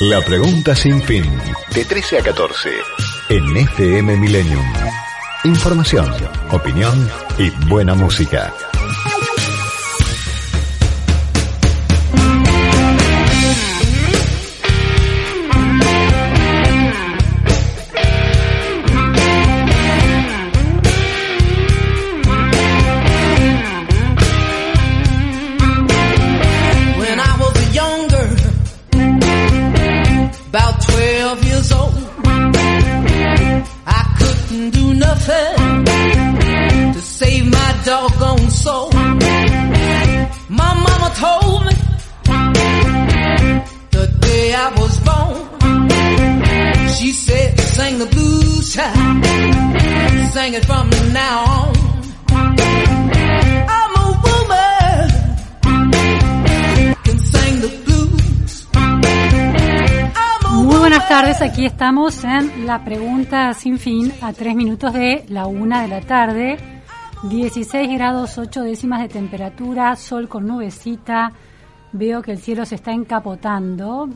La pregunta sin fin. De 13 a 14. En FM Millennium. Información, opinión y buena música. Tardes, aquí estamos en la pregunta sin fin a tres minutos de la una de la tarde. 16 grados 8 décimas de temperatura, sol con nubecita. Veo que el cielo se está encapotando.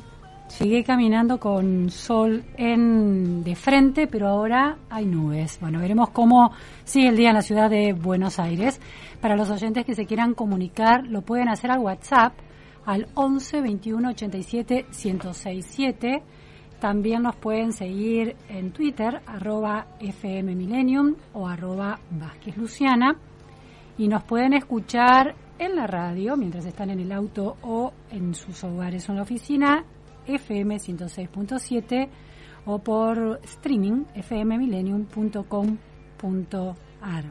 Llegué caminando con sol en de frente, pero ahora hay nubes. Bueno, veremos cómo sigue el día en la ciudad de Buenos Aires. Para los oyentes que se quieran comunicar, lo pueden hacer al WhatsApp al 11 21 87 1067. También nos pueden seguir en Twitter, arroba FM Millennium o arroba Vázquez Luciana. Y nos pueden escuchar en la radio mientras están en el auto o en sus hogares o en la oficina FM 106.7 o por streaming fmmillennium.com.ar.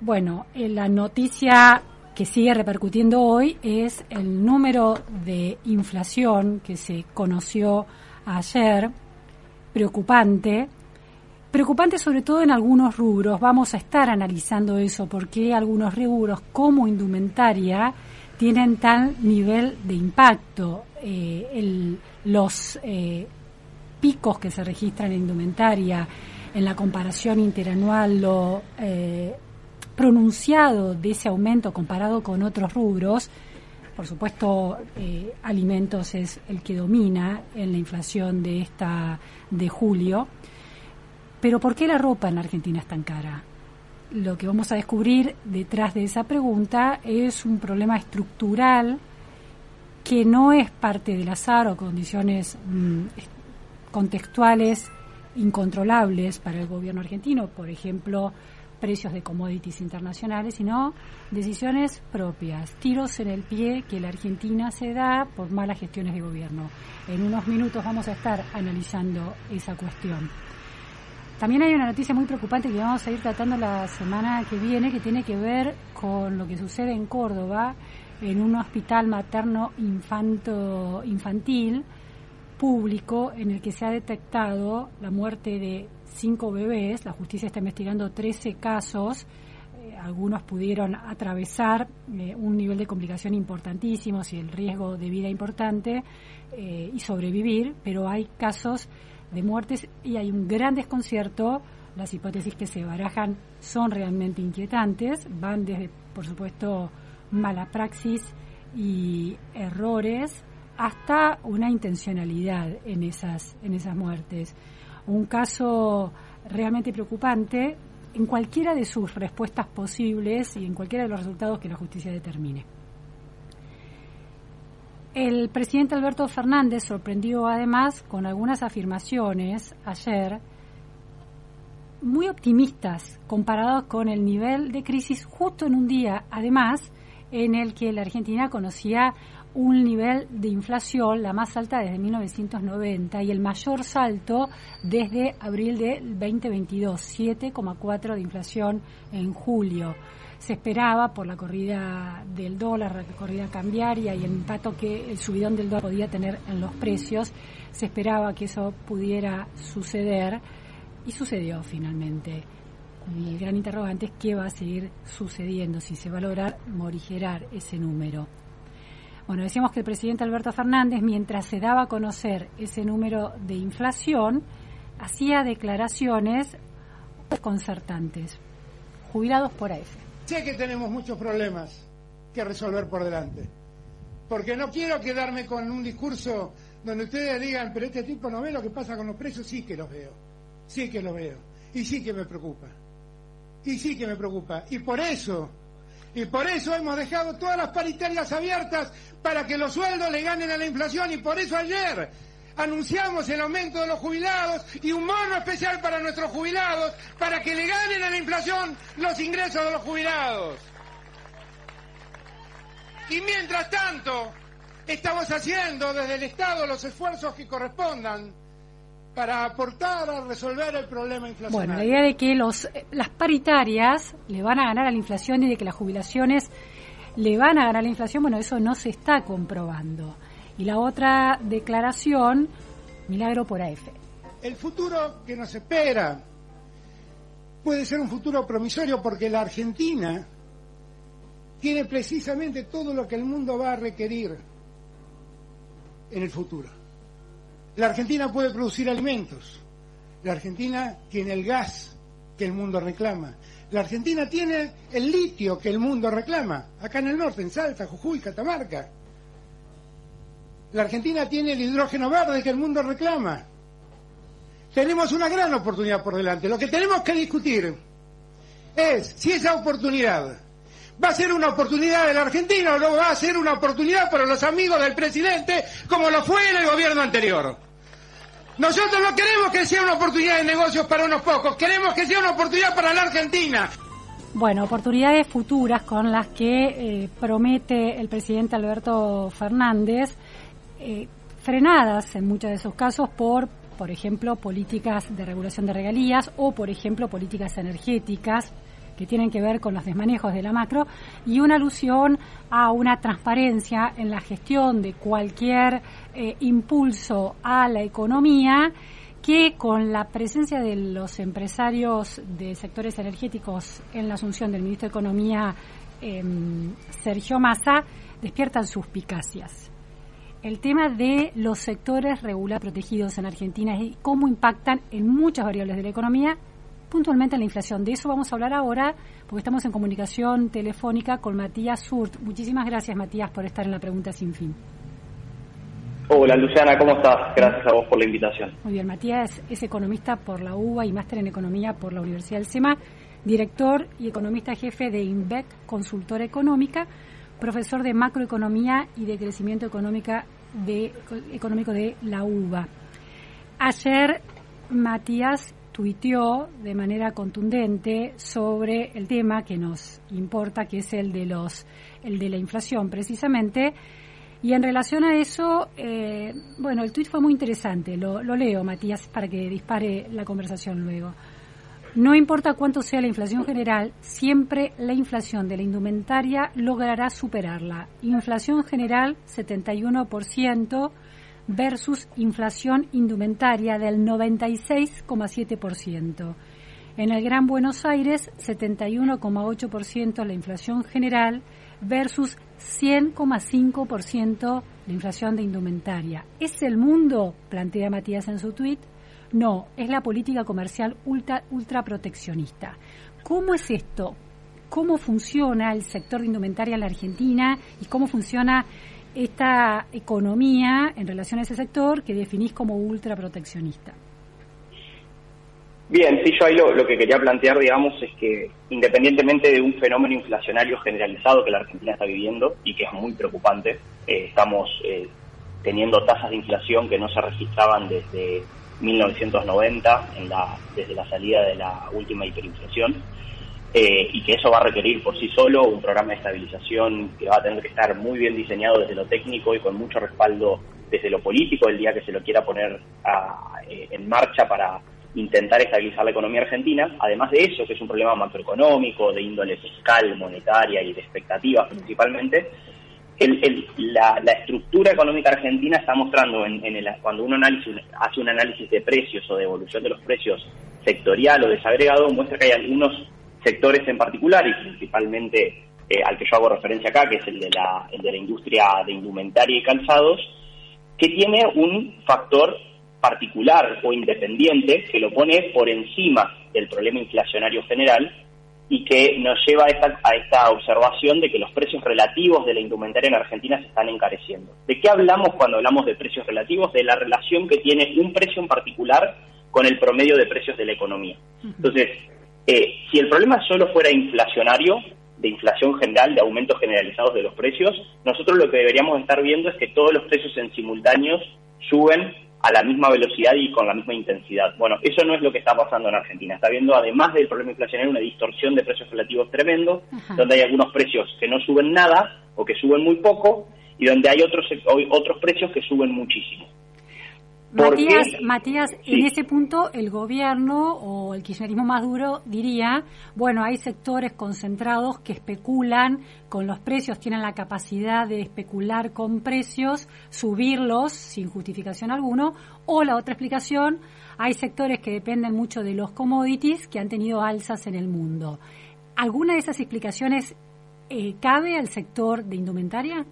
Bueno, eh, la noticia que sigue repercutiendo hoy es el número de inflación que se conoció ayer, preocupante, preocupante sobre todo en algunos rubros. Vamos a estar analizando eso, porque algunos rubros como indumentaria tienen tal nivel de impacto. Eh, los eh, picos que se registran en indumentaria en la comparación interanual, lo eh, pronunciado de ese aumento comparado con otros rubros, por supuesto, alimentos es el que domina en la inflación de esta de julio. Pero ¿por qué la ropa en Argentina es tan cara? lo que vamos a descubrir detrás de esa pregunta es un problema estructural que no es parte del azar o condiciones mm, contextuales incontrolables para el gobierno argentino, por ejemplo, precios de commodities internacionales, sino decisiones propias, tiros en el pie que la Argentina se da por malas gestiones de gobierno. En unos minutos vamos a estar analizando esa cuestión. También hay una noticia muy preocupante que vamos a ir tratando la semana que viene que tiene que ver con lo que sucede en Córdoba en un hospital materno infanto infantil público en el que se ha detectado la muerte de cinco bebés. La justicia está investigando 13 casos. Eh, algunos pudieron atravesar eh, un nivel de complicación importantísimo y el riesgo de vida importante eh, y sobrevivir, pero hay casos de muertes y hay un gran desconcierto. Las hipótesis que se barajan son realmente inquietantes, van desde, por supuesto, mala praxis y errores hasta una intencionalidad en esas, en esas muertes. Un caso realmente preocupante en cualquiera de sus respuestas posibles y en cualquiera de los resultados que la justicia determine. El presidente Alberto Fernández sorprendió además con algunas afirmaciones ayer muy optimistas comparados con el nivel de crisis justo en un día, además, en el que la Argentina conocía un nivel de inflación la más alta desde 1990 y el mayor salto desde abril de 2022, 7,4 de inflación en julio se esperaba por la corrida del dólar, la corrida cambiaria y el impacto que el subidón del dólar podía tener en los precios, se esperaba que eso pudiera suceder y sucedió finalmente. el gran interrogante es qué va a seguir sucediendo, si se va a lograr morigerar ese número. Bueno, decíamos que el presidente Alberto Fernández, mientras se daba a conocer ese número de inflación, hacía declaraciones concertantes. Jubilados por AF Sé que tenemos muchos problemas que resolver por delante, porque no quiero quedarme con un discurso donde ustedes digan, pero este tipo no ve lo que pasa con los precios, sí que los veo, sí que los veo, y sí que me preocupa, y sí que me preocupa, y por eso, y por eso hemos dejado todas las paritarias abiertas para que los sueldos le ganen a la inflación, y por eso ayer anunciamos el aumento de los jubilados y un mono especial para nuestros jubilados para que le ganen a la inflación los ingresos de los jubilados. Y mientras tanto, estamos haciendo desde el Estado los esfuerzos que correspondan para aportar a resolver el problema inflacionario. Bueno, la idea de que los, las paritarias le van a ganar a la inflación y de que las jubilaciones le van a ganar a la inflación, bueno, eso no se está comprobando. Y la otra declaración, milagro por AF. El futuro que nos espera puede ser un futuro promisorio porque la Argentina tiene precisamente todo lo que el mundo va a requerir en el futuro. La Argentina puede producir alimentos. La Argentina tiene el gas que el mundo reclama. La Argentina tiene el litio que el mundo reclama. Acá en el norte, en Salta, Jujuy, Catamarca. La Argentina tiene el hidrógeno verde que el mundo reclama. Tenemos una gran oportunidad por delante. Lo que tenemos que discutir es si esa oportunidad va a ser una oportunidad de la Argentina o no va a ser una oportunidad para los amigos del presidente como lo fue en el gobierno anterior. Nosotros no queremos que sea una oportunidad de negocios para unos pocos, queremos que sea una oportunidad para la Argentina. Bueno, oportunidades futuras con las que eh, promete el presidente Alberto Fernández, eh, frenadas en muchos de esos casos por, por ejemplo, políticas de regulación de regalías o, por ejemplo, políticas energéticas que tienen que ver con los desmanejos de la macro y una alusión a una transparencia en la gestión de cualquier eh, impulso a la economía que con la presencia de los empresarios de sectores energéticos en la asunción del ministro de Economía, em, Sergio Massa, despiertan suspicacias. El tema de los sectores regular protegidos en Argentina y cómo impactan en muchas variables de la economía puntualmente la inflación. De eso vamos a hablar ahora porque estamos en comunicación telefónica con Matías Surt. Muchísimas gracias, Matías, por estar en la pregunta sin fin. Hola, Luciana, ¿cómo estás? Gracias a vos por la invitación. Muy bien, Matías es economista por la UBA y máster en economía por la Universidad del SEMA, director y economista jefe de INVEC, consultora económica, profesor de macroeconomía y de crecimiento económica de, económico de la UBA. Ayer Matías tuiteó de manera contundente sobre el tema que nos importa, que es el de los, el de la inflación, precisamente. Y en relación a eso, eh, bueno, el tuit fue muy interesante. Lo, lo leo, Matías, para que dispare la conversación luego. No importa cuánto sea la inflación general, siempre la inflación de la indumentaria logrará superarla. Inflación general 71%, versus inflación indumentaria del 96,7%. En el Gran Buenos Aires, 71,8% la inflación general versus 100,5% la inflación de indumentaria. ¿Es el mundo? plantea Matías en su tuit. No, es la política comercial ultra, ultra proteccionista. ¿Cómo es esto? ¿Cómo funciona el sector de indumentaria en la Argentina y cómo funciona esta economía en relación a ese sector que definís como ultraproteccionista. Bien, sí, yo ahí lo, que quería plantear, digamos, es que independientemente de un fenómeno inflacionario generalizado que la Argentina está viviendo y que es muy preocupante, eh, estamos eh, teniendo tasas de inflación que no se registraban desde 1990, en la, desde la salida de la última hiperinflación, eh, y que eso va a requerir por sí solo un programa de estabilización que va a tener que estar muy bien diseñado desde lo técnico y con mucho respaldo desde lo político el día que se lo quiera poner eh, en marcha para intentar estabilizar la economía argentina. Además de eso, que es un problema macroeconómico, de índole fiscal, monetaria y de expectativas principalmente, la, estructura económica argentina está mostrando, en, cuando uno hace un análisis de precios o de evolución de los precios sectorial o desagregado, muestra que hay algunos sectores en particular y principalmente eh, al que yo hago referencia acá, que es el de, la, el de la industria de indumentaria y calzados, que tiene un factor particular o independiente que lo pone por encima del problema inflacionario general, y que nos lleva a esta, a esta observación de que los precios relativos de la indumentaria en Argentina se están encareciendo. ¿De qué hablamos cuando hablamos de precios relativos? De la relación que tiene un precio en particular con el promedio de precios de la economía. Entonces, eh, si el problema solo fuera inflacionario, de inflación general, de aumentos generalizados de los precios, nosotros lo que deberíamos estar viendo es que todos los precios en simultáneos suben a la misma velocidad y con la misma intensidad. Bueno, eso no es lo que está pasando en Argentina. Está viendo, además del problema inflacionario, una distorsión de precios relativos tremendo, donde hay algunos precios que no suben nada o que suben muy poco y donde hay otros, otros precios que suben muchísimo. Matías, Matías en ese punto el gobierno o el kirchnerismo más duro diría, bueno, hay sectores concentrados que especulan con los precios, tienen la capacidad de especular con precios, subirlos sin justificación alguno, o la otra explicación, hay sectores que dependen mucho de los commodities que han tenido alzas en el mundo. ¿Alguna de esas explicaciones eh, cabe al sector de indumentaria?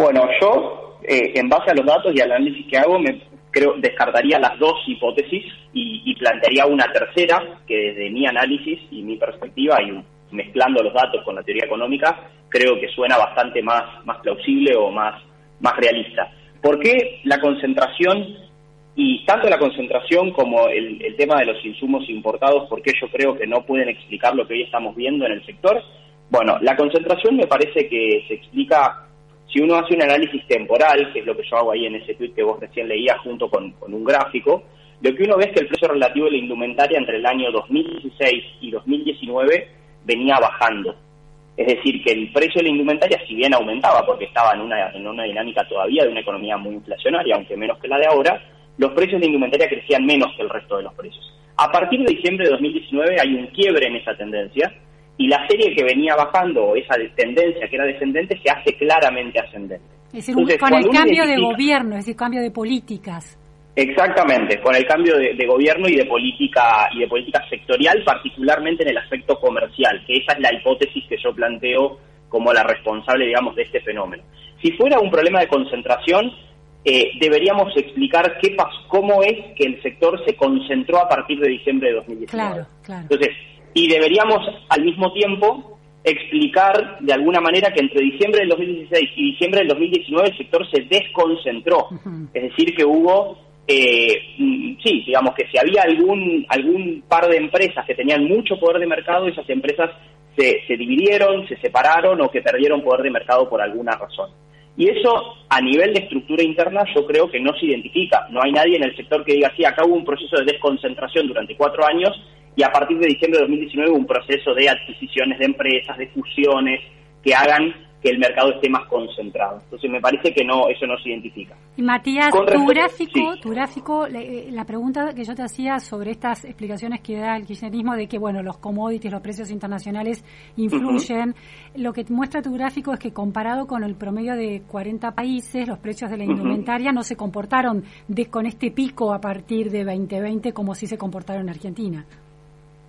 Bueno, yo, eh, en base a los datos y al análisis que hago, me creo descartaría las dos hipótesis y, plantearía una tercera que desde mi análisis y mi perspectiva y mezclando los datos con la teoría económica creo que suena bastante más más plausible o más más realista. ¿Por qué la concentración y tanto la concentración como el, el tema de los insumos importados, por qué yo creo que no pueden explicar lo que hoy estamos viendo en el sector? Bueno, la concentración me parece que se explica si uno hace un análisis temporal, que es lo que yo hago ahí en ese tweet que vos recién leías junto con, un gráfico, lo que uno ve es que el precio relativo de la indumentaria entre el año 2016 y 2019 venía bajando. Es decir, que el precio de la indumentaria, si bien aumentaba, porque estaba en una, en una dinámica todavía de una economía muy inflacionaria, aunque menos que la de ahora, los precios de indumentaria crecían menos que el resto de los precios. A partir de diciembre de 2019 hay un quiebre en esa tendencia, y la serie que venía bajando, esa tendencia que era descendente, se hace claramente ascendente. Es decir, con el cambio de gobierno, es decir, cambio de políticas. Exactamente, con el cambio de, gobierno y de política y de política sectorial, particularmente en el aspecto comercial, que esa es la hipótesis que yo planteo como la responsable, digamos, de este fenómeno. Si fuera un problema de concentración, eh, deberíamos explicar qué cómo es que el sector se concentró a partir de diciembre de 2019. Claro, claro. Entonces, y deberíamos al mismo tiempo explicar de alguna manera que entre diciembre del 2016 y diciembre del 2019 el sector se desconcentró, es decir, que hubo, eh, mm, sí, digamos que si había algún, algún par de empresas que tenían mucho poder de mercado, esas empresas se, se dividieron, se separaron o que perdieron poder de mercado por alguna razón. Y eso a nivel de estructura interna yo creo que no se identifica. No hay nadie en el sector que diga, sí, acá hubo un proceso de desconcentración durante cuatro años y a partir de diciembre de 2019 un proceso de adquisiciones de empresas, de fusiones que hagan que el mercado esté más concentrado. Entonces me parece que no eso no se identifica. Y Matías, tu gráfico, tu gráfico, eh, la pregunta que yo te hacía sobre estas explicaciones que da el kirchnerismo de que bueno los commodities, los precios internacionales influyen, lo que muestra tu gráfico es que comparado con el promedio de 40 países, los precios de la indumentaria no se comportaron de, con este pico a partir de 2020 como si se comportaron en Argentina.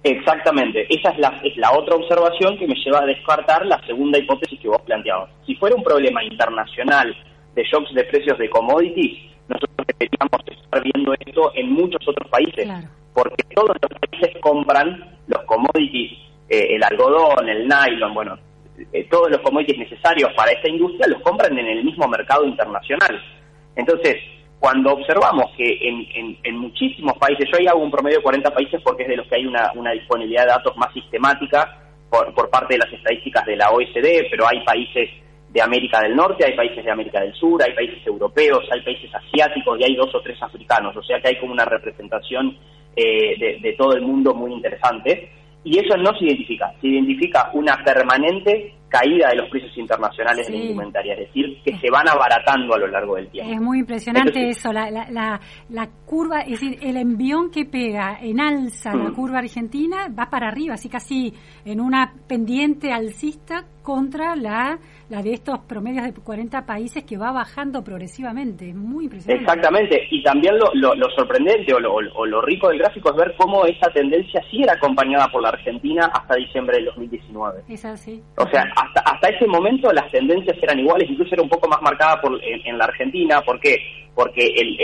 Exactamente, esa es la, es la otra observación que me lleva a descartar la segunda hipótesis que vos planteabas. Si fuera un problema internacional de shocks de precios de commodities, nosotros deberíamos estar viendo esto en muchos otros países, porque todos los países compran los commodities, eh, el algodón, el nylon, bueno, eh, todos los commodities necesarios para esta industria los compran en el mismo mercado internacional. Entonces, cuando observamos que en, muchísimos países, yo ahí hago un promedio de 40 países porque es de los que hay una, disponibilidad de datos más sistemática por, parte de las estadísticas de la OECD, pero hay países de América del Norte, hay países de América del Sur, hay países europeos, hay países asiáticos y hay dos o tres africanos, o sea que hay como una representación eh, de todo el mundo muy interesante. Y eso no se identifica, se identifica una permanente caída de los precios internacionales de la indumentaria, es decir, que se van abaratando a lo largo del tiempo. Es muy impresionante eso, la, la, la, curva, es decir, el envión que pega en alza la mm. curva argentina va para arriba, así casi en una pendiente alcista contra la, la de estos promedios de 40 países que va bajando progresivamente. Es muy impresionante. Exactamente, y también lo, lo, sorprendente o lo, o lo rico del gráfico es ver cómo esa tendencia sí era acompañada por la Argentina hasta diciembre del 2019. Es así. O sea, hasta, hasta ese momento las tendencias eran iguales, incluso era un poco más marcada por, en, la Argentina. ¿Por qué? Porque el,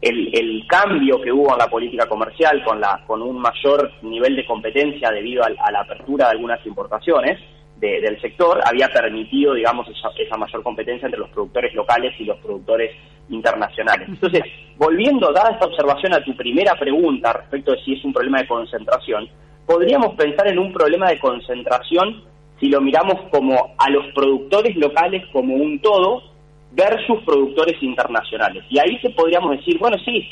el, el, cambio que hubo en la política comercial con, la, con un mayor nivel de competencia debido a, la apertura de algunas importaciones del sector había permitido, digamos, esa, esa, mayor competencia entre los productores locales y los productores internacionales. Entonces, volviendo, dada esta observación a tu primera pregunta respecto de si es un problema de concentración, podríamos pensar en un problema de concentración si lo miramos como a los productores locales como un todo versus productores internacionales. Y ahí se podríamos decir, bueno, sí,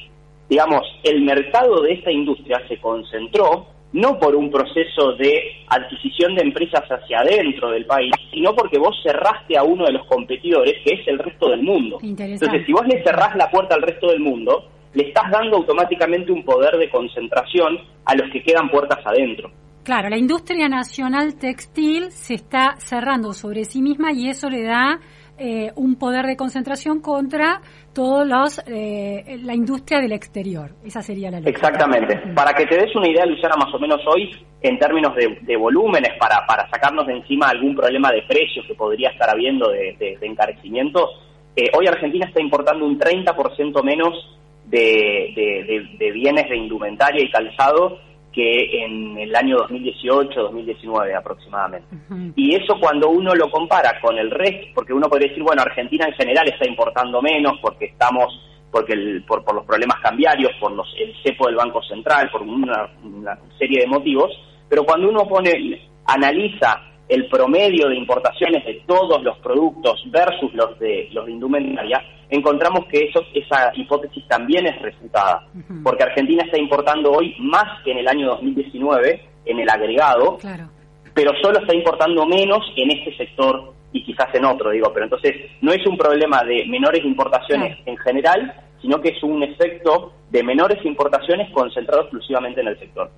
digamos, el mercado de esta industria se concentró no por un proceso de adquisición de empresas hacia adentro del país, sino porque vos cerraste a uno de los competidores, que es el resto del mundo. Entonces, si vos le cerrás la puerta al resto del mundo, le estás dando automáticamente un poder de concentración a los que quedan puertas adentro. Claro, la industria nacional textil se está cerrando sobre sí misma y eso le da eh, un poder de concentración contra todos los eh, la industria del exterior. Esa sería la lógica. Exactamente. Para que te des una idea, Luciana, más o menos hoy, en términos de, volúmenes, para, para sacarnos de encima algún problema de precios que podría estar habiendo de, de, encarecimiento, eh, hoy Argentina está importando un 30% menos de, de bienes de indumentaria y calzado que en el año 2018-2019 aproximadamente. Y eso cuando uno lo compara con el resto, porque uno podría decir, bueno, Argentina en general está importando menos porque estamos porque el, por, por los problemas cambiarios, por los, el cepo del Banco Central, por una, una serie de motivos, pero cuando uno pone analiza el promedio de importaciones de todos los productos versus los de los de indumentaria, encontramos que eso, esa hipótesis también es refutada, porque Argentina está importando hoy más que en el año 2019 en el agregado, pero solo está importando menos en este sector y quizás en otro, digo, pero entonces no es un problema de menores importaciones en general, sino que es un efecto de menores importaciones concentrado exclusivamente en el sector.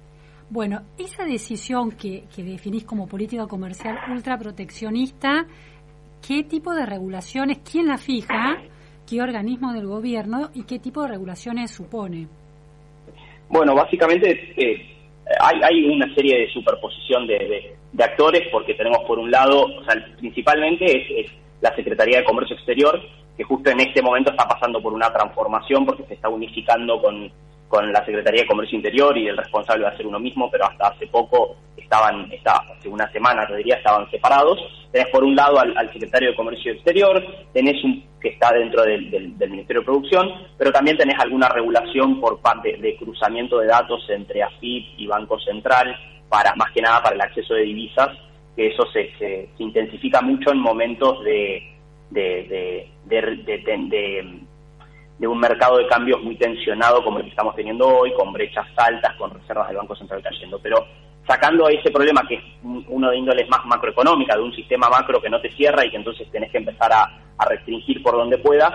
Bueno, esa decisión que, que definís como política comercial ultraproteccionista, ¿qué tipo de regulaciones, quién la fija, qué organismo del gobierno y qué tipo de regulaciones supone? Bueno, básicamente eh, hay, hay, una serie de superposición de, de, actores porque tenemos por un lado, o sea, principalmente es, es la Secretaría de Comercio Exterior, que justo en este momento está pasando por una transformación porque se está unificando con con la Secretaría de Comercio Interior y el responsable va a ser uno mismo, pero hasta hace poco estaban, hace una semana te diría, estaban separados. Tenés por un lado al, secretario de Comercio Exterior, tenés un que está dentro del, Ministerio de Producción, pero también tenés alguna regulación por parte de cruzamiento de datos entre AFIP y Banco Central, para más que nada para el acceso de divisas, que eso se, se, intensifica mucho en momentos de de un mercado de cambios muy tensionado como el que estamos teniendo hoy, con brechas altas, con reservas del Banco Central cayendo. Pero sacando ese problema que es uno de índoles más macroeconómica, de un sistema macro que no te cierra y que entonces tenés que empezar a, restringir por donde puedas,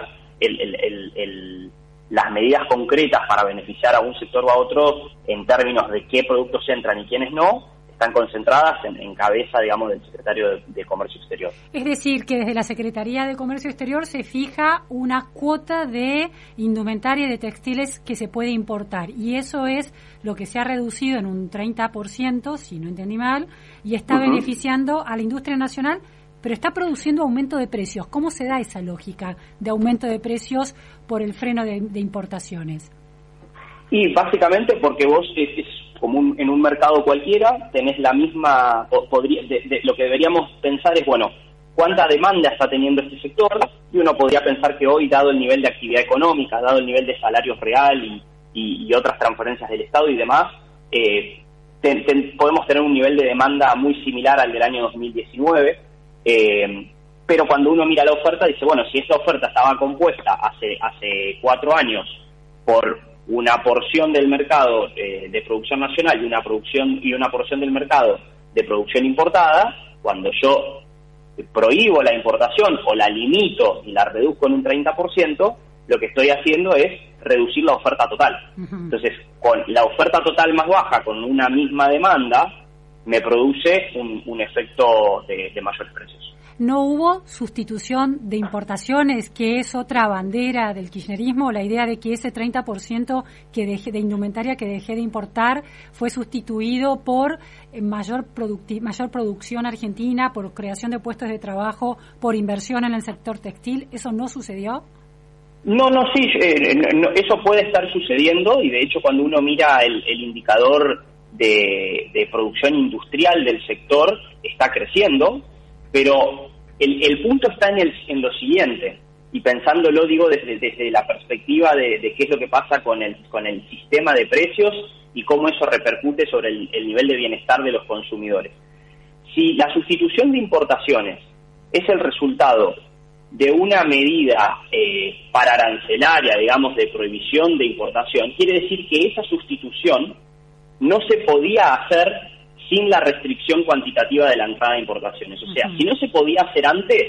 las medidas concretas para beneficiar a un sector o a otro en términos de qué productos entran y quiénes no, están concentradas en, cabeza, digamos, del secretario de, Comercio Exterior. Es decir, que desde la Secretaría de Comercio Exterior se fija una cuota de indumentaria de textiles que se puede importar y eso es lo que se ha reducido en un 30%, si no entendí mal, y está beneficiando a la industria nacional, pero está produciendo aumento de precios. ¿Cómo se da esa lógica de aumento de precios por el freno de, importaciones? Y básicamente porque vos es, como en un mercado cualquiera, tenés la misma, podría, lo que deberíamos pensar es, bueno, cuánta demanda está teniendo este sector, y uno podría pensar que hoy, dado el nivel de actividad económica, dado el nivel de salarios real y, otras transferencias del Estado y demás, eh, podemos tener un nivel de demanda muy similar al del año 2019, eh, pero cuando uno mira la oferta dice, bueno, si esa oferta estaba compuesta hace, hace cuatro años por una porción del mercado eh, de producción nacional y una producción y una porción del mercado de producción importada, cuando yo prohíbo la importación o la limito y la reduzco en un 30%, lo que estoy haciendo es reducir la oferta total. Entonces, con la oferta total más baja, con una misma demanda, me produce un, efecto de, de mayores precios no hubo sustitución de importaciones, que es otra bandera del kirchnerismo, la idea de que ese 30% que dejé, de indumentaria que dejé de importar fue sustituido por eh, mayor, mayor producción argentina, por creación de puestos de trabajo, por inversión en el sector textil. ¿Eso no sucedió? No, no, sí, eh, eso puede estar sucediendo y de hecho cuando uno mira el, indicador de, producción industrial del sector está creciendo, pero el, punto está en, el, en lo siguiente, y pensándolo digo desde, la perspectiva de, qué es lo que pasa con el, con el sistema de precios y cómo eso repercute sobre el nivel de bienestar de los consumidores. Si la sustitución de importaciones es el resultado de una medida eh, para arancelaria, digamos, de prohibición de importación, quiere decir que esa sustitución no se podía hacer sin la restricción cuantitativa de la entrada de importaciones. O sea, si no se podía hacer antes,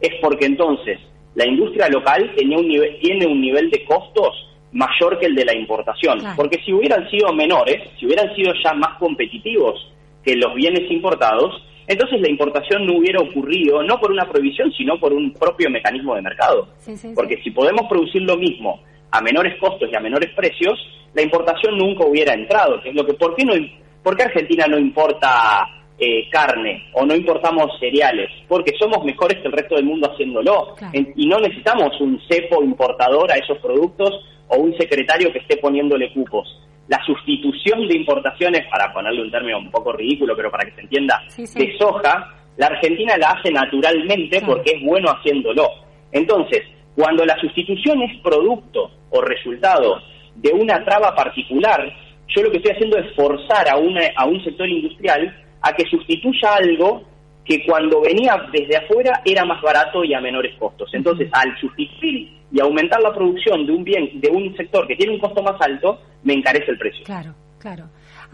es porque entonces la industria local tenía un nivel, tiene un nivel de costos mayor que el de la importación. Porque si hubieran sido menores, si hubieran sido ya más competitivos que los bienes importados, entonces la importación no hubiera ocurrido no por una prohibición, sino por un propio mecanismo de mercado. Porque si podemos producir lo mismo a menores costos y a menores precios, la importación nunca hubiera entrado. es lo que, ¿por, qué no, ¿Por qué Argentina no importa eh, carne o no importamos cereales? Porque somos mejores que el resto del mundo haciéndolo. y no necesitamos un cepo importador a esos productos o un secretario que esté poniéndole cupos la sustitución de importaciones, para ponerle un término un poco ridículo, pero para que se entienda, de soja, la Argentina la hace naturalmente porque es bueno haciéndolo. Entonces, cuando la sustitución es producto o resultado de una traba particular, yo lo que estoy haciendo es forzar a, una, a un sector industrial a que sustituya algo que cuando venía desde afuera era más barato y a menores costos. Entonces, al sustituir y aumentar la producción de un bien, de un sector que tiene un costo más alto, me encarece el precio. Claro, claro.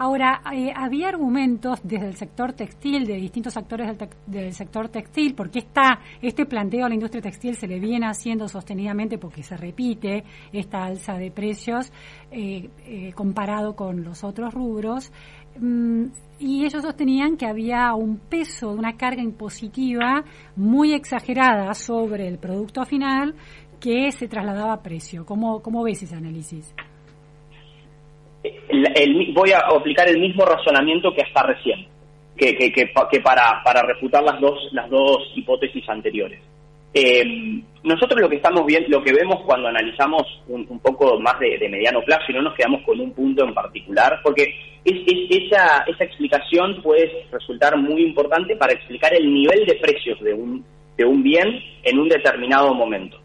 Ahora, eh, había argumentos desde el sector textil, de distintos actores del, sector textil, porque esta, este planteo a la industria textil se le viene haciendo sostenidamente porque se repite esta alza de precios eh, eh, comparado con los otros rubros. Mm, y ellos sostenían que había un peso, una carga impositiva muy exagerada sobre el producto final que se trasladaba a precio. ¿Cómo, cómo ves ese análisis? Voy a aplicar el mismo razonamiento que hasta recién, que, que, para, para refutar las dos, las dos hipótesis anteriores. Eh, nosotros lo que estamos viendo, lo que vemos cuando analizamos un, poco más de, mediano plazo y no nos quedamos con un punto en particular, porque es, esa, esa explicación puede resultar muy importante para explicar el nivel de precios de un, de un bien en un determinado momento.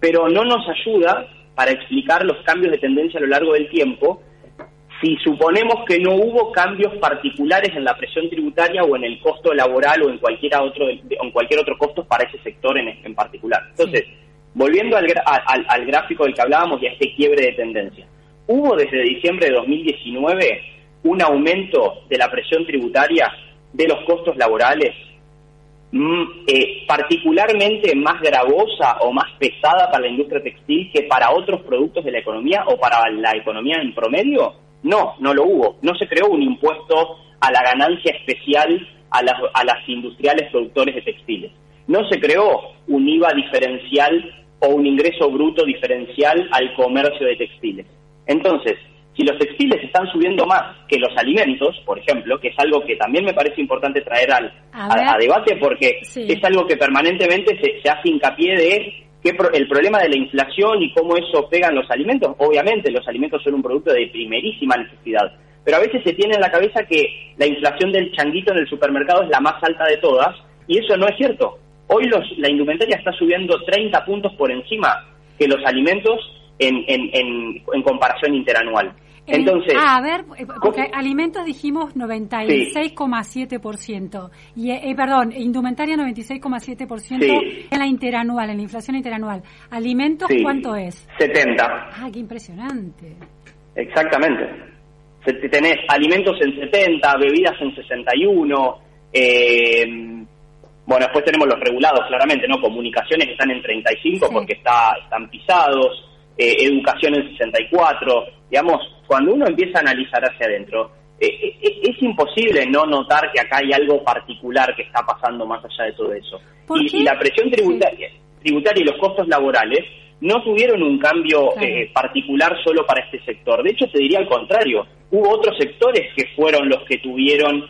Pero no nos ayuda para explicar los cambios de tendencia a lo largo del tiempo si suponemos que no hubo cambios particulares en la presión tributaria o en el costo laboral o en cualquier otro, en cualquier otro costo para ese sector en, en particular. Entonces, volviendo al, al, gráfico del que hablábamos y a este quiebre de tendencia, hubo desde diciembre de 2019 un aumento de la presión tributaria de los costos laborales mm, eh, particularmente más gravosa o más pesada para la industria textil que para otros productos de la economía o para la economía en promedio? No, no lo hubo. No se creó un impuesto a la ganancia especial a las, a las industriales productores de textiles. No se creó un IVA diferencial o un ingreso bruto diferencial al comercio de textiles. Entonces, si los textiles están subiendo más que los alimentos, por ejemplo, que es algo que también me parece importante traer al, a, debate porque es algo que permanentemente se, se hace hincapié de el problema de la inflación y cómo eso pega en los alimentos. Obviamente, los alimentos son un producto de primerísima necesidad, pero a veces se tiene en la cabeza que la inflación del changuito en el supermercado es la más alta de todas, y eso no es cierto. Hoy los, la indumentaria está subiendo 30 puntos por encima que los alimentos en, en, en comparación interanual. Entonces, ah, a ver, eh, porque alimentos dijimos 96,7%. Y, eh, eh, perdón, indumentaria 96,7% en la interanual, en la inflación interanual. ¿Alimentos cuánto es? 70. Ah, qué impresionante. Exactamente. Tenés alimentos en 70, bebidas en 61. Eh, bueno, después tenemos los regulados, claramente, ¿no? Comunicaciones que están en 35 porque está, están pisados. educación en 64. Digamos, cuando uno empieza a analizar hacia adentro, eh, eh, eh, es imposible no notar que acá hay algo particular que está pasando más allá de todo eso. Y, la presión tributaria, tributaria y los costos laborales no tuvieron un cambio particular solo para este sector. De hecho, te diría al contrario. Hubo otros sectores que fueron los que tuvieron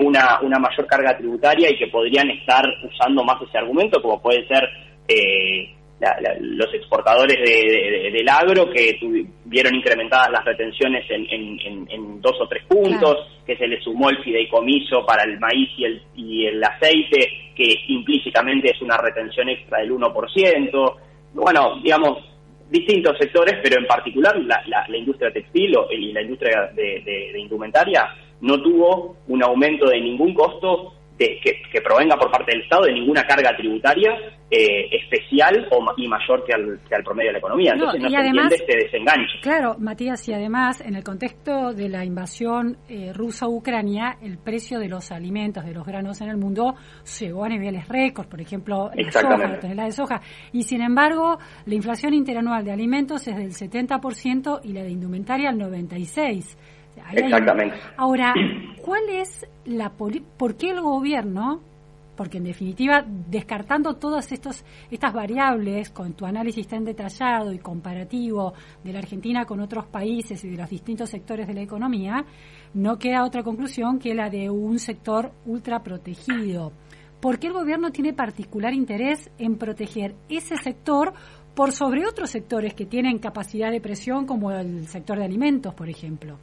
una, una mayor carga tributaria y que podrían estar usando más ese argumento, como puede ser los exportadores del agro que tuvieron incrementadas las retenciones en, dos o tres puntos, que se le sumó el fideicomiso para el maíz y el, y el aceite, que implícitamente es una retención extra del 1%. Bueno, digamos, distintos sectores, pero en particular la, industria textil y la industria de indumentaria no tuvo un aumento de ningún costo que, provenga por parte del Estado de ninguna carga tributaria eh, especial o, y mayor que al, que al, promedio de la economía. Entonces no, se entiende este desenganche. Claro, Matías, y además, en el contexto de la invasión eh, rusa a Ucrania, el precio de los alimentos, de los granos en el mundo, llegó a niveles récords, por ejemplo, la soja, la tonelada de soja. Y sin embargo, la inflación interanual de alimentos es del 70% y la de indumentaria al 96%. Exactamente. Ahora, ¿cuál es la por qué el gobierno porque en definitiva, descartando todas estos, estas variables, con tu análisis tan detallado y comparativo de la Argentina con otros países y de los distintos sectores de la economía, no queda otra conclusión que la de un sector ultra protegido. ¿Por qué el gobierno tiene particular interés en proteger ese sector por sobre otros sectores que tienen capacidad de presión, como el sector de alimentos, por ejemplo?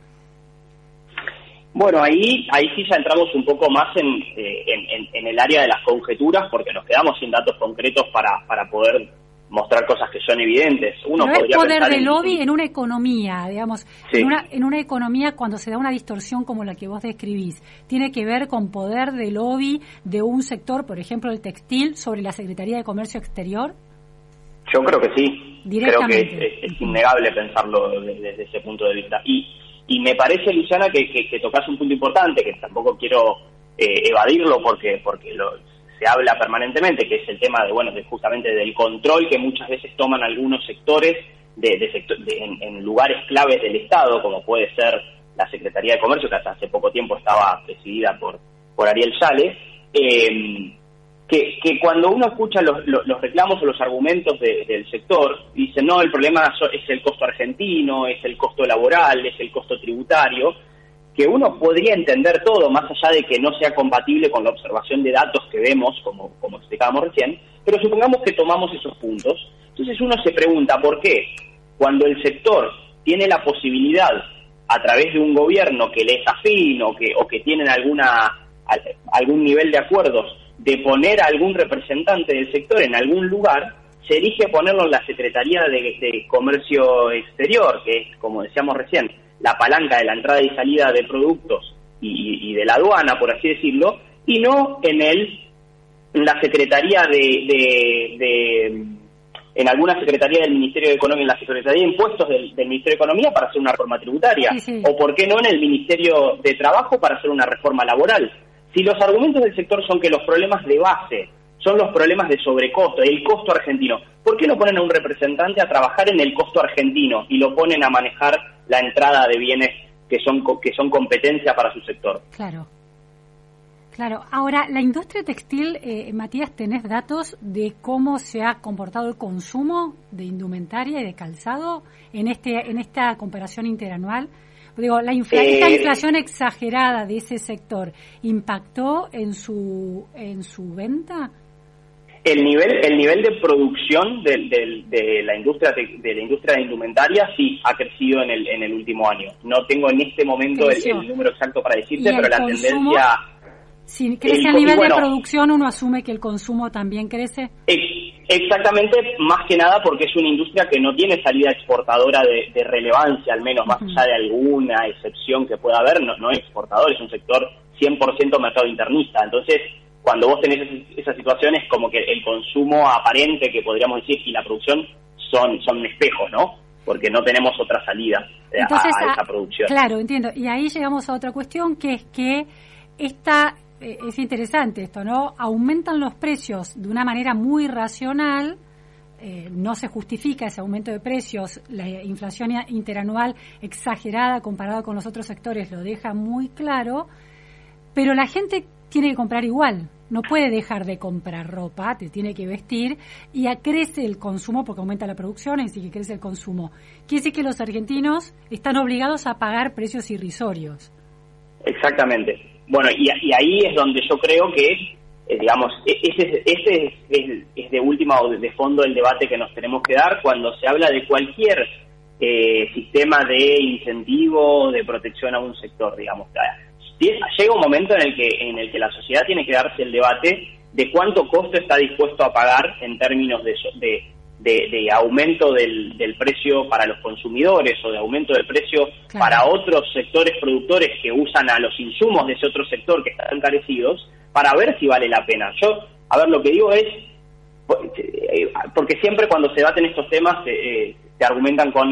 Bueno, ahí, ahí sí ya entramos un poco más eh, en, en, el área de las conjeturas porque nos quedamos sin datos concretos para, para poder mostrar cosas que son evidentes. Uno es poder de lobby en, una economía, digamos, en, una, en una economía cuando se da una distorsión como la que vos describís, tiene que ver con poder de lobby de un sector, por ejemplo, el textil, sobre la Secretaría de Comercio Exterior. Yo creo que sí. Creo que es, innegable pensarlo desde, ese punto de vista. Y y me parece, Luciana, que, que, tocas un punto importante, que tampoco quiero eh, evadirlo porque, porque lo, se habla permanentemente, que es el tema de, bueno, de justamente del control que muchas veces toman algunos sectores de, de, en, lugares claves del Estado, como puede ser la Secretaría de Comercio, que hasta hace poco tiempo estaba presidida por, por Ariel Sales, eh, que, que cuando uno escucha los, los, reclamos o los argumentos del sector, dice, no, el problema es el costo argentino, es el costo laboral, es el costo tributario, que uno podría entender todo, más allá de que no sea compatible con la observación de datos que vemos, como, como explicábamos recién, pero supongamos que tomamos esos puntos, entonces uno se pregunta por qué, cuando el sector tiene la posibilidad, a través de un gobierno que le es afín o que, o que tienen alguna, algún nivel de acuerdos, de poner a algún representante del sector en algún lugar, se elige ponerlo en la Secretaría de, Comercio Exterior, que es, como decíamos recién, la palanca de la entrada y salida de productos y, de la aduana, por así decirlo, y no en el en la Secretaría de, en alguna Secretaría del Ministerio de Economía, en la Secretaría de Impuestos del, Ministerio de Economía para hacer una reforma tributaria, o por qué no en el Ministerio de Trabajo para hacer una reforma laboral. Si los argumentos del sector son que los problemas de base son los problemas de sobrecosto, el costo argentino, ¿por qué no ponen a un representante a trabajar en el costo argentino y lo ponen a manejar la entrada de bienes que son, que son competencia para su sector? Claro. Claro, ahora la industria textil, eh, Matías, ¿tenés datos de cómo se ha comportado el consumo de indumentaria y de calzado en este en esta comparación interanual? Digo, la esta eh, inflación exagerada de ese sector impactó en su en su venta. El nivel el nivel de producción de, de, la industria de, la industria de indumentaria sí ha crecido en el en el último año. No tengo en este momento el, número exacto para decirte, pero la tendencia si crece a nivel de producción, uno asume que el consumo también crece. Exactamente, más que nada porque es una industria que no tiene salida exportadora de, relevancia, al menos más allá de alguna excepción que pueda haber, no, no es exportador, es un sector 100% mercado internista. Entonces, cuando vos tenés esas situaciones, como que el consumo aparente, que podríamos decir, y la producción son, son espejos, ¿no? Porque no tenemos otra salida eh, a, a esa producción. Claro, entiendo. Y ahí llegamos a otra cuestión, que es que esta eh, es interesante esto, ¿no? Aumentan los precios de una manera muy racional, eh, no se justifica ese aumento de precios, la inflación interanual exagerada comparada con los otros sectores lo deja muy claro, pero la gente tiene que comprar igual, no puede dejar de comprar ropa, te tiene que vestir y crece el consumo porque aumenta la producción, y que crece el consumo. Quiere decir que los argentinos están obligados a pagar precios irrisorios. Exactamente. Bueno, y, ahí es donde yo creo que eh, digamos, e-, ese, ese es, es, de última o de fondo el debate que nos tenemos que dar cuando se habla de cualquier eh, sistema de incentivo, de protección a un sector, digamos. Llega un momento en el que en el que la sociedad tiene que darse el debate de cuánto costo está dispuesto a pagar en términos de, de, de, aumento del, del, precio para los consumidores o de aumento del precio para otros sectores productores que usan a los insumos de ese otro sector que están encarecidos para ver si vale la pena. Yo, a ver, lo que digo es, eh, porque siempre cuando se debaten estos temas eh, se argumentan con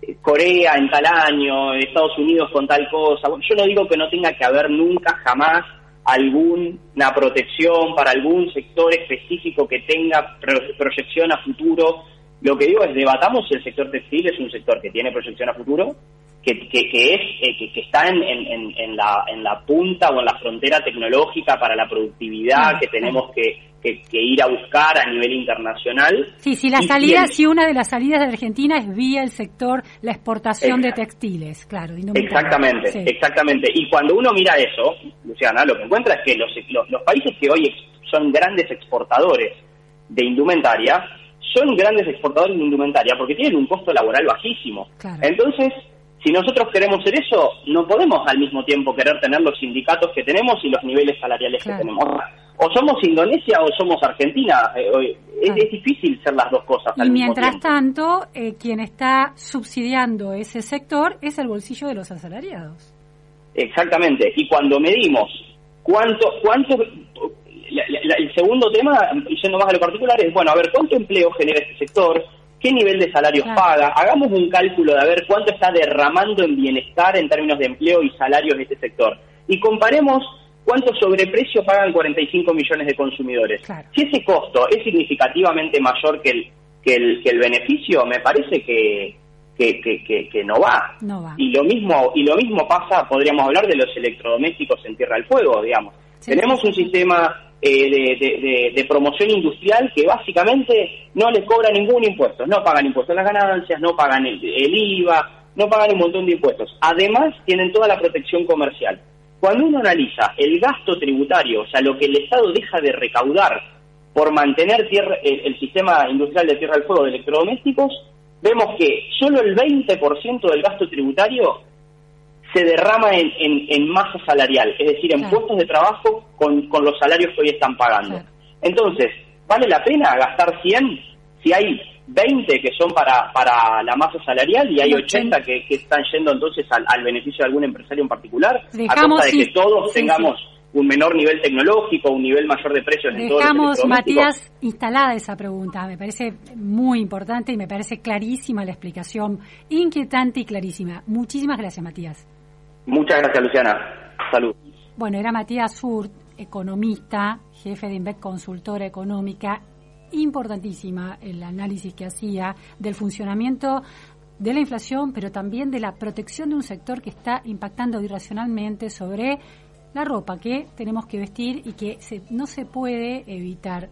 eh, Corea en tal año, Estados Unidos con tal cosa. Yo no digo que no tenga que haber nunca, jamás, alguna protección para algún sector específico que tenga proyección a futuro. Lo que digo es, debatamos si el sector textil es un sector que tiene proyección a futuro que, que, es eh, que, está en, en, en, la, en la punta o en la frontera tecnológica para la productividad que tenemos que, ir a buscar a nivel internacional. Sí, si la salida, si una de las salidas de Argentina es vía el sector la exportación de textiles, claro. Exactamente, exactamente. Y cuando uno mira eso, Luciana, lo que encuentra es que los, los, países que hoy son grandes exportadores de indumentaria son grandes exportadores de indumentaria porque tienen un costo laboral bajísimo. Entonces, si nosotros queremos ser eso, no podemos al mismo tiempo querer tener los sindicatos que tenemos y los niveles salariales que tenemos. O somos Indonesia o somos Argentina. Eh, es, difícil ser las dos cosas. Y mientras tanto, eh, quien está subsidiando ese sector es el bolsillo de los asalariados. Exactamente. Y cuando medimos cuánto, cuánto el segundo tema, yendo más a lo particular, es, bueno, a ver, ¿cuánto empleo genera este sector? Qué nivel de salarios paga, hagamos un cálculo de ver cuánto está derramando en bienestar en términos de empleo y salarios de este sector. Y comparemos cuánto sobreprecio pagan 45 millones de consumidores. Si ese costo es significativamente mayor que el, que el, que el beneficio, me parece que, que, que, que, no, va. Y lo mismo y lo mismo pasa, podríamos hablar de los electrodomésticos en Tierra del Fuego, digamos. Tenemos un sistema eh, de, promoción industrial que básicamente no les cobra ningún impuesto, no pagan impuestos a las ganancias, no pagan el, IVA, no pagan un montón de impuestos. Además, tienen toda la protección comercial. Cuando uno analiza el gasto tributario, o sea, lo que el Estado deja de recaudar por mantener el, sistema industrial de Tierra del Fuego de electrodomésticos, vemos que solo el 20% del gasto tributario se derrama en, en, masa salarial, es decir, en puestos de trabajo con, con, los salarios que hoy están pagando. Entonces, ¿vale la pena gastar 100 si hay 20 que son para, para la masa salarial y hay 80 que, que están yendo entonces al, al, beneficio de algún empresario en particular? a costa de que todos tengamos un menor nivel tecnológico, un nivel mayor de precios en Dejamos, Matías, instalada esa pregunta. Me parece muy importante y me parece clarísima la explicación, inquietante y clarísima. Muchísimas gracias, Matías. Muchas gracias, Luciana. Salud. Bueno, era Matías Surt, economista, jefe de Invet Consultora Económica. Importantísima el análisis que hacía del funcionamiento de la inflación, pero también de la protección de un sector que está impactando irracionalmente sobre la ropa que tenemos que vestir y que no se puede evitar